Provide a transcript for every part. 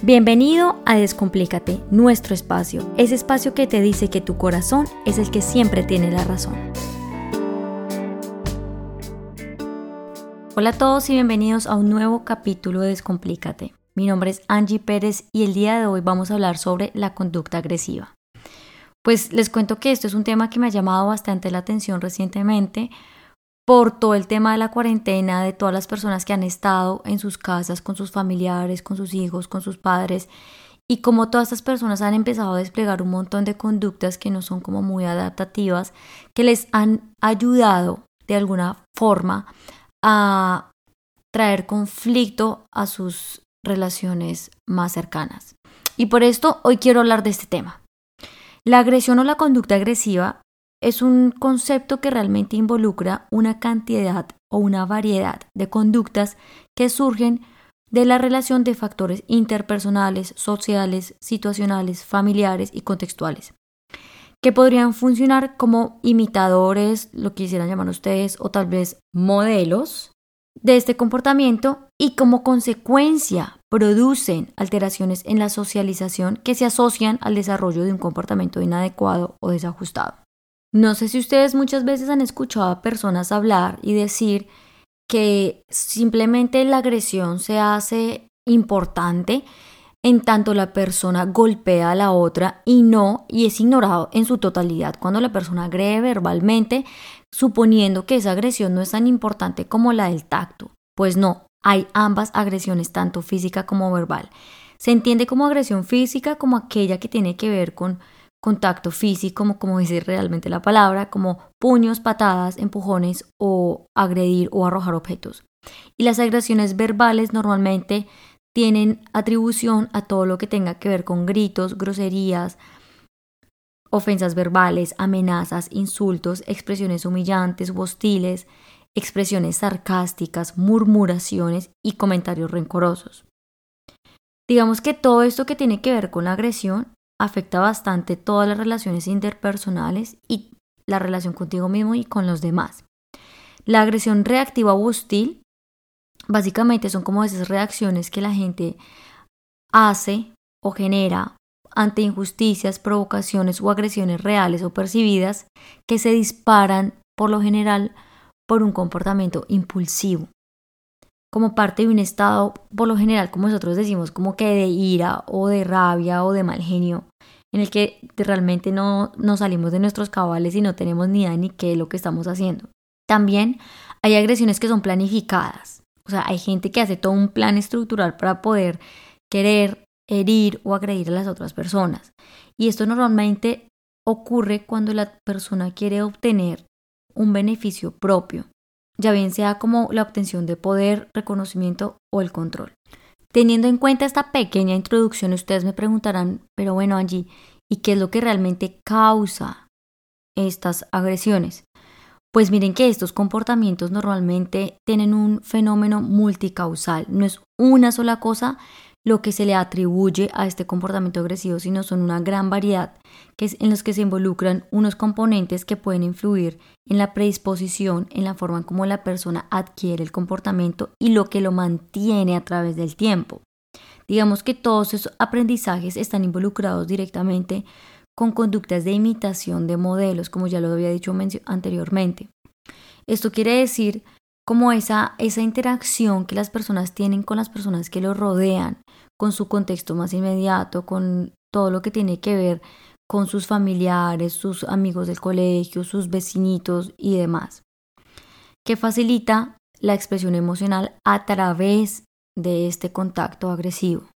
Bienvenido a Descomplícate, nuestro espacio, ese espacio que te dice que tu corazón es el que siempre tiene la razón. Hola a todos y bienvenidos a un nuevo capítulo de Descomplícate. Mi nombre es Angie Pérez y el día de hoy vamos a hablar sobre la conducta agresiva. Pues les cuento que esto es un tema que me ha llamado bastante la atención recientemente por todo el tema de la cuarentena, de todas las personas que han estado en sus casas con sus familiares, con sus hijos, con sus padres, y como todas estas personas han empezado a desplegar un montón de conductas que no son como muy adaptativas, que les han ayudado de alguna forma a traer conflicto a sus relaciones más cercanas. Y por esto hoy quiero hablar de este tema. La agresión o la conducta agresiva es un concepto que realmente involucra una cantidad o una variedad de conductas que surgen de la relación de factores interpersonales, sociales, situacionales, familiares y contextuales, que podrían funcionar como imitadores, lo quisieran llamar ustedes, o tal vez modelos de este comportamiento y como consecuencia producen alteraciones en la socialización que se asocian al desarrollo de un comportamiento inadecuado o desajustado. No sé si ustedes muchas veces han escuchado a personas hablar y decir que simplemente la agresión se hace importante en tanto la persona golpea a la otra y no, y es ignorado en su totalidad cuando la persona agrede verbalmente, suponiendo que esa agresión no es tan importante como la del tacto. Pues no, hay ambas agresiones, tanto física como verbal. Se entiende como agresión física como aquella que tiene que ver con contacto físico, como, dice realmente la palabra, como puños, patadas, empujones o agredir o arrojar objetos. Y las agresiones verbales normalmente tienen atribución a todo lo que tenga que ver con gritos, groserías, ofensas verbales, amenazas, insultos, expresiones humillantes o hostiles, expresiones sarcásticas, murmuraciones y comentarios rencorosos. Digamos que todo esto que tiene que ver con la agresión afecta bastante todas las relaciones interpersonales y la relación contigo mismo y con los demás. La agresión reactiva o hostil básicamente son como esas reacciones que la gente hace o genera ante injusticias, provocaciones o agresiones reales o percibidas que se disparan por lo general por un comportamiento impulsivo como parte de un estado, por lo general, como nosotros decimos, como que de ira o de rabia o de mal genio, en el que realmente no nos salimos de nuestros cabales y no tenemos ni idea ni qué es lo que estamos haciendo. También hay agresiones que son planificadas, o sea, hay gente que hace todo un plan estructural para poder querer herir o agredir a las otras personas. Y esto normalmente ocurre cuando la persona quiere obtener un beneficio propio ya bien sea como la obtención de poder, reconocimiento o el control. Teniendo en cuenta esta pequeña introducción, ustedes me preguntarán, pero bueno Angie, ¿y qué es lo que realmente causa estas agresiones? Pues miren que estos comportamientos normalmente tienen un fenómeno multicausal, no es una sola cosa lo que se le atribuye a este comportamiento agresivo, sino son una gran variedad que es en los que se involucran unos componentes que pueden influir en la predisposición, en la forma en cómo la persona adquiere el comportamiento y lo que lo mantiene a través del tiempo. Digamos que todos esos aprendizajes están involucrados directamente con conductas de imitación de modelos, como ya lo había dicho anteriormente. Esto quiere decir como esa, esa interacción que las personas tienen con las personas que los rodean, con su contexto más inmediato, con todo lo que tiene que ver con sus familiares, sus amigos del colegio, sus vecinitos y demás, que facilita la expresión emocional a través de este contacto agresivo.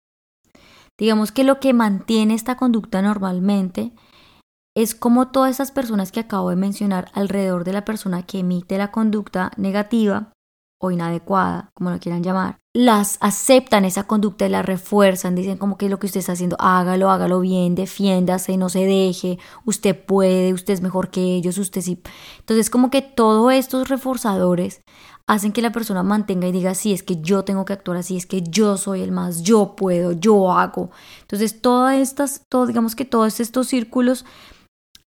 Digamos que lo que mantiene esta conducta normalmente es como todas esas personas que acabo de mencionar alrededor de la persona que emite la conducta negativa o inadecuada, como lo quieran llamar, las aceptan esa conducta y la refuerzan, dicen como que lo que usted está haciendo, hágalo, hágalo bien, defiéndase, no se deje, usted puede, usted es mejor que ellos, usted sí. Entonces como que todos estos reforzadores hacen que la persona mantenga y diga, sí, es que yo tengo que actuar así, es que yo soy el más, yo puedo, yo hago. Entonces todas estas, todo, digamos que todos estos círculos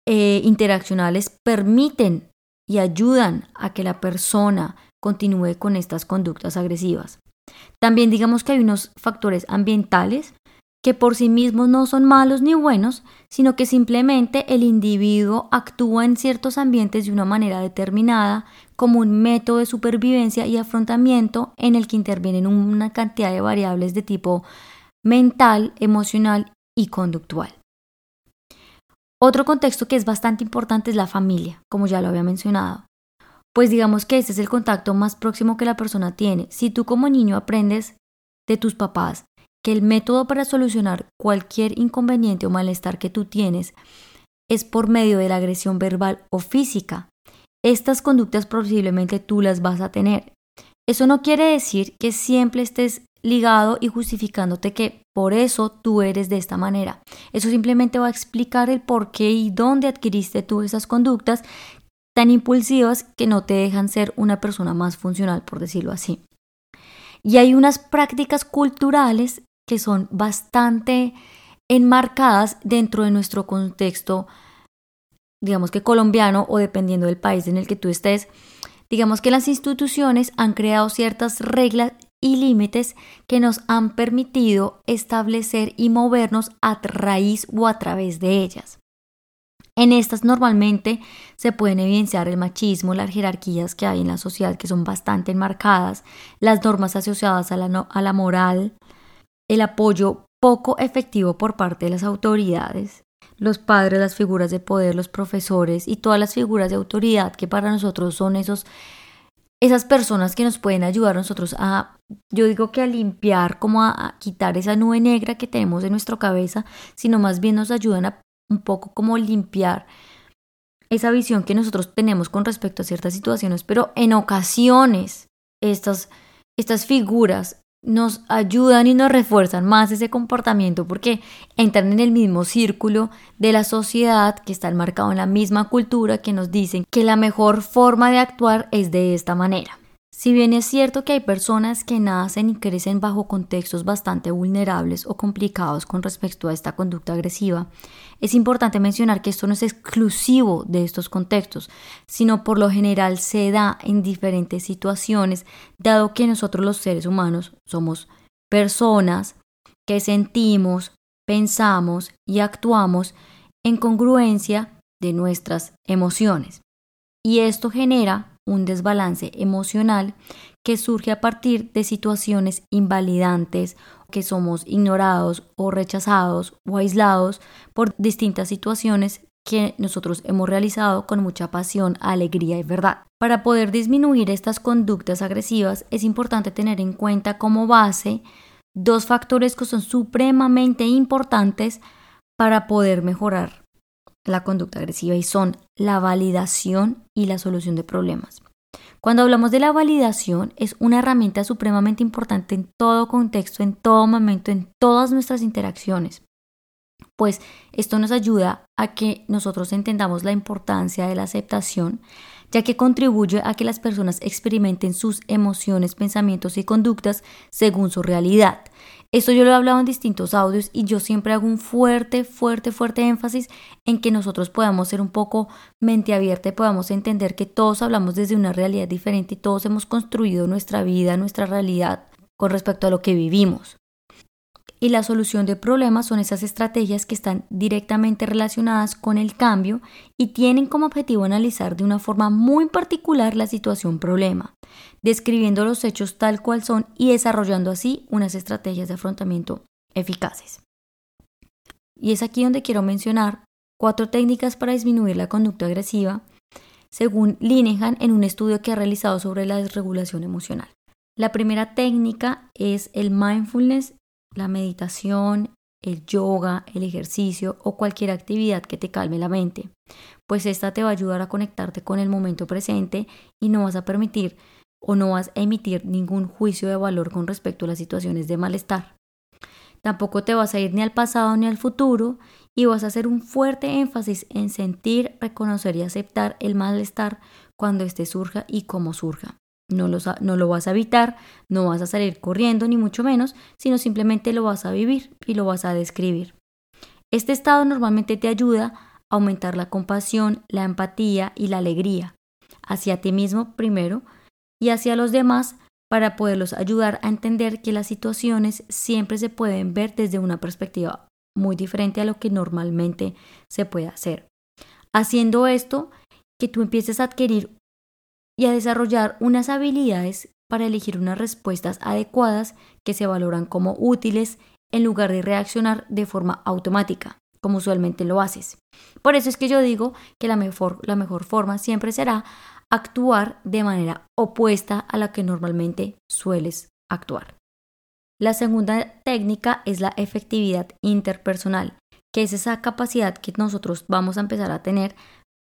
eh, interaccionales permiten y ayudan a que la persona continúe con estas conductas agresivas. También digamos que hay unos factores ambientales que por sí mismos no son malos ni buenos, sino que simplemente el individuo actúa en ciertos ambientes de una manera determinada como un método de supervivencia y afrontamiento en el que intervienen una cantidad de variables de tipo mental, emocional y conductual. Otro contexto que es bastante importante es la familia, como ya lo había mencionado. Pues digamos que ese es el contacto más próximo que la persona tiene. Si tú como niño aprendes de tus papás que el método para solucionar cualquier inconveniente o malestar que tú tienes es por medio de la agresión verbal o física, estas conductas posiblemente tú las vas a tener. Eso no quiere decir que siempre estés ligado y justificándote que por eso tú eres de esta manera. Eso simplemente va a explicar el por qué y dónde adquiriste tú esas conductas tan impulsivas que no te dejan ser una persona más funcional, por decirlo así. Y hay unas prácticas culturales que son bastante enmarcadas dentro de nuestro contexto, digamos que colombiano o dependiendo del país en el que tú estés. Digamos que las instituciones han creado ciertas reglas y límites que nos han permitido establecer y movernos a raíz o a través de ellas. En estas normalmente se pueden evidenciar el machismo, las jerarquías que hay en la sociedad que son bastante enmarcadas, las normas asociadas a la, a la moral, el apoyo poco efectivo por parte de las autoridades, los padres, las figuras de poder, los profesores y todas las figuras de autoridad que para nosotros son esos esas personas que nos pueden ayudar a nosotros a, yo digo que a limpiar, como a, quitar esa nube negra que tenemos en nuestra cabeza, sino más bien nos ayudan a un poco como limpiar esa visión que nosotros tenemos con respecto a ciertas situaciones, pero en ocasiones estas, estas figuras nos ayudan y nos refuerzan más ese comportamiento porque entran en el mismo círculo de la sociedad que está enmarcado en la misma cultura que nos dicen que la mejor forma de actuar es de esta manera. Si bien es cierto que hay personas que nacen y crecen bajo contextos bastante vulnerables o complicados con respecto a esta conducta agresiva, es importante mencionar que esto no es exclusivo de estos contextos, sino por lo general se da en diferentes situaciones, dado que nosotros los seres humanos somos personas que sentimos, pensamos y actuamos en congruencia de nuestras emociones. Y esto genera un desbalance emocional que surge a partir de situaciones invalidantes, que somos ignorados o rechazados o aislados por distintas situaciones que nosotros hemos realizado con mucha pasión, alegría y verdad. Para poder disminuir estas conductas agresivas es importante tener en cuenta como base dos factores que son supremamente importantes para poder mejorar la conducta agresiva y son la validación y la solución de problemas. Cuando hablamos de la validación, es una herramienta supremamente importante en todo contexto, en todo momento, en todas nuestras interacciones. Pues esto nos ayuda a que nosotros entendamos la importancia de la aceptación, ya que contribuye a que las personas experimenten sus emociones, pensamientos y conductas según su realidad. Esto yo lo he hablado en distintos audios y yo siempre hago un fuerte, fuerte, fuerte énfasis en que nosotros podamos ser un poco mente abierta y podamos entender que todos hablamos desde una realidad diferente y todos hemos construido nuestra vida, nuestra realidad con respecto a lo que vivimos y la solución de problemas son esas estrategias que están directamente relacionadas con el cambio y tienen como objetivo analizar de una forma muy particular la situación problema, describiendo los hechos tal cual son y desarrollando así unas estrategias de afrontamiento eficaces. Y es aquí donde quiero mencionar cuatro técnicas para disminuir la conducta agresiva, según Linehan en un estudio que ha realizado sobre la desregulación emocional. La primera técnica es el mindfulness la meditación, el yoga, el ejercicio o cualquier actividad que te calme la mente, pues esta te va a ayudar a conectarte con el momento presente y no vas a permitir o no vas a emitir ningún juicio de valor con respecto a las situaciones de malestar. Tampoco te vas a ir ni al pasado ni al futuro y vas a hacer un fuerte énfasis en sentir, reconocer y aceptar el malestar cuando éste surja y cómo surja. No lo, no lo vas a evitar, no vas a salir corriendo, ni mucho menos, sino simplemente lo vas a vivir y lo vas a describir. Este estado normalmente te ayuda a aumentar la compasión, la empatía y la alegría hacia ti mismo primero y hacia los demás para poderlos ayudar a entender que las situaciones siempre se pueden ver desde una perspectiva muy diferente a lo que normalmente se puede hacer. Haciendo esto, que tú empieces a adquirir y a desarrollar unas habilidades para elegir unas respuestas adecuadas que se valoran como útiles en lugar de reaccionar de forma automática, como usualmente lo haces. Por eso es que yo digo que la mejor, la mejor forma siempre será actuar de manera opuesta a la que normalmente sueles actuar. La segunda técnica es la efectividad interpersonal, que es esa capacidad que nosotros vamos a empezar a tener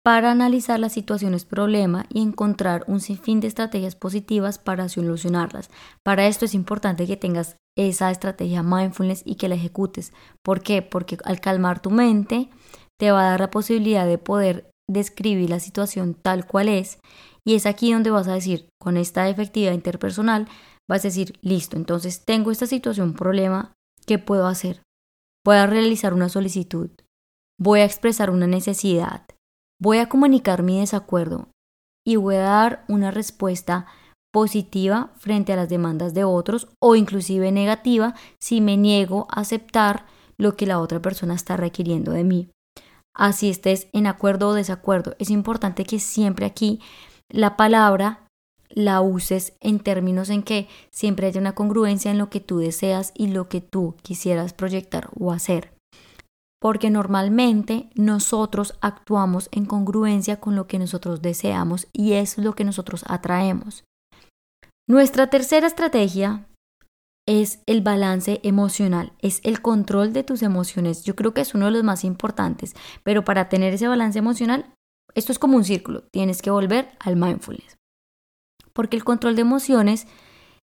para analizar las situaciones problema y encontrar un sinfín de estrategias positivas para solucionarlas. Para esto es importante que tengas esa estrategia mindfulness y que la ejecutes. ¿Por qué? Porque al calmar tu mente te va a dar la posibilidad de poder describir la situación tal cual es y es aquí donde vas a decir, con esta efectividad interpersonal, vas a decir, listo, entonces tengo esta situación, problema, ¿qué puedo hacer? Voy a realizar una solicitud, voy a expresar una necesidad, voy a comunicar mi desacuerdo y voy a dar una respuesta positiva frente a las demandas de otros o inclusive negativa si me niego a aceptar lo que la otra persona está requiriendo de mí así estés en acuerdo o desacuerdo. Es importante que siempre aquí la palabra la uses en términos en que siempre haya una congruencia en lo que tú deseas y lo que tú quisieras proyectar o hacer. Porque normalmente nosotros actuamos en congruencia con lo que nosotros deseamos y es lo que nosotros atraemos. Nuestra tercera estrategia es el balance emocional, es el control de tus emociones. Yo creo que es uno de los más importantes, pero para tener ese balance emocional, esto es como un círculo, tienes que volver al mindfulness. Porque el control de emociones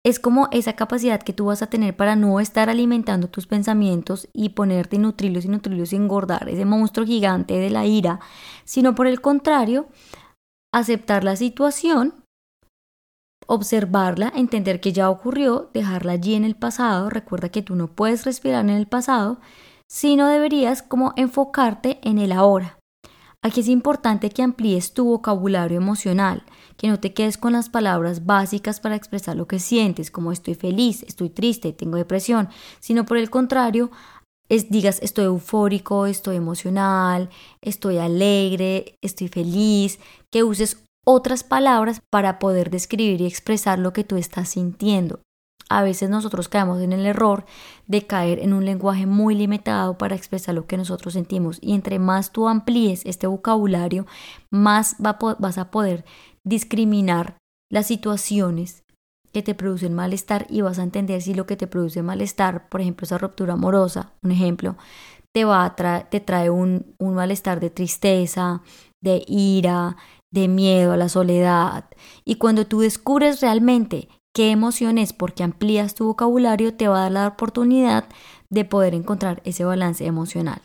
es como esa capacidad que tú vas a tener para no estar alimentando tus pensamientos y ponerte nutrirlos y nutrirlos y engordar ese monstruo gigante de la ira, sino por el contrario, aceptar la situación observarla, entender que ya ocurrió, dejarla allí en el pasado, recuerda que tú no puedes respirar en el pasado, sino deberías como enfocarte en el ahora. Aquí es importante que amplíes tu vocabulario emocional, que no te quedes con las palabras básicas para expresar lo que sientes, como estoy feliz, estoy triste, tengo depresión, sino por el contrario, es, digas estoy eufórico, estoy emocional, estoy alegre, estoy feliz, que uses otras palabras para poder describir y expresar lo que tú estás sintiendo. A veces nosotros caemos en el error de caer en un lenguaje muy limitado para expresar lo que nosotros sentimos y entre más tú amplíes este vocabulario, más vas a poder discriminar las situaciones que te producen malestar y vas a entender si lo que te produce malestar, por ejemplo, esa ruptura amorosa, un ejemplo, te, va a te trae un, un malestar de tristeza, de ira, de miedo a la soledad. Y cuando tú descubres realmente qué emoción es porque amplías tu vocabulario, te va a dar la oportunidad de poder encontrar ese balance emocional,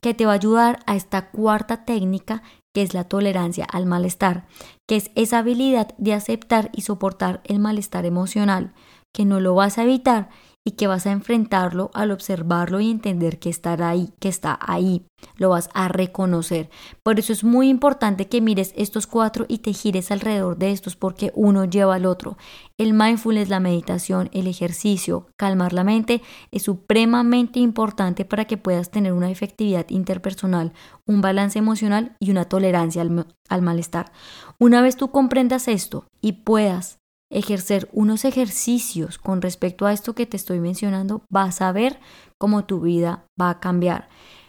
que te va a ayudar a esta cuarta técnica que es la tolerancia al malestar, que es esa habilidad de aceptar y soportar el malestar emocional, que no lo vas a evitar y que vas a enfrentarlo al observarlo y entender que estará ahí, que está ahí, lo vas a reconocer. Por eso es muy importante que mires estos cuatro y te gires alrededor de estos porque uno lleva al otro. El mindfulness, la meditación, el ejercicio, calmar la mente es supremamente importante para que puedas tener una efectividad interpersonal, un balance emocional y una tolerancia al, al malestar. Una vez tú comprendas esto y puedas ejercer unos ejercicios con respecto a esto que te estoy mencionando, vas a ver cómo tu vida va a cambiar.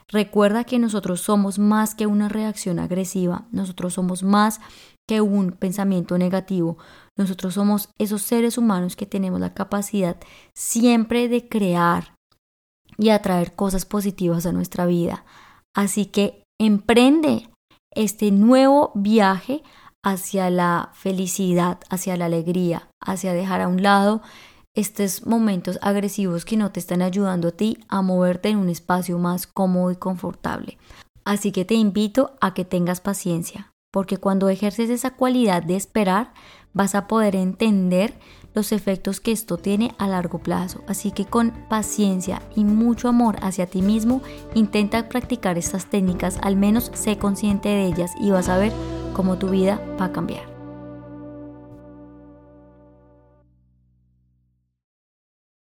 Recuerda que nosotros somos más que una reacción agresiva, nosotros somos más que un pensamiento negativo, nosotros somos esos seres humanos que tenemos la capacidad siempre de crear y atraer cosas positivas a nuestra vida. Así que emprende este nuevo viaje hacia la felicidad, hacia la alegría, hacia dejar a un lado estos momentos agresivos que no te están ayudando a ti a moverte en un espacio más cómodo y confortable. Así que te invito a que tengas paciencia, porque cuando ejerces esa cualidad de esperar, vas a poder entender los efectos que esto tiene a largo plazo. Así que con paciencia y mucho amor hacia ti mismo, intenta practicar estas técnicas, al menos sé consciente de ellas y vas a ver cómo tu vida va a cambiar.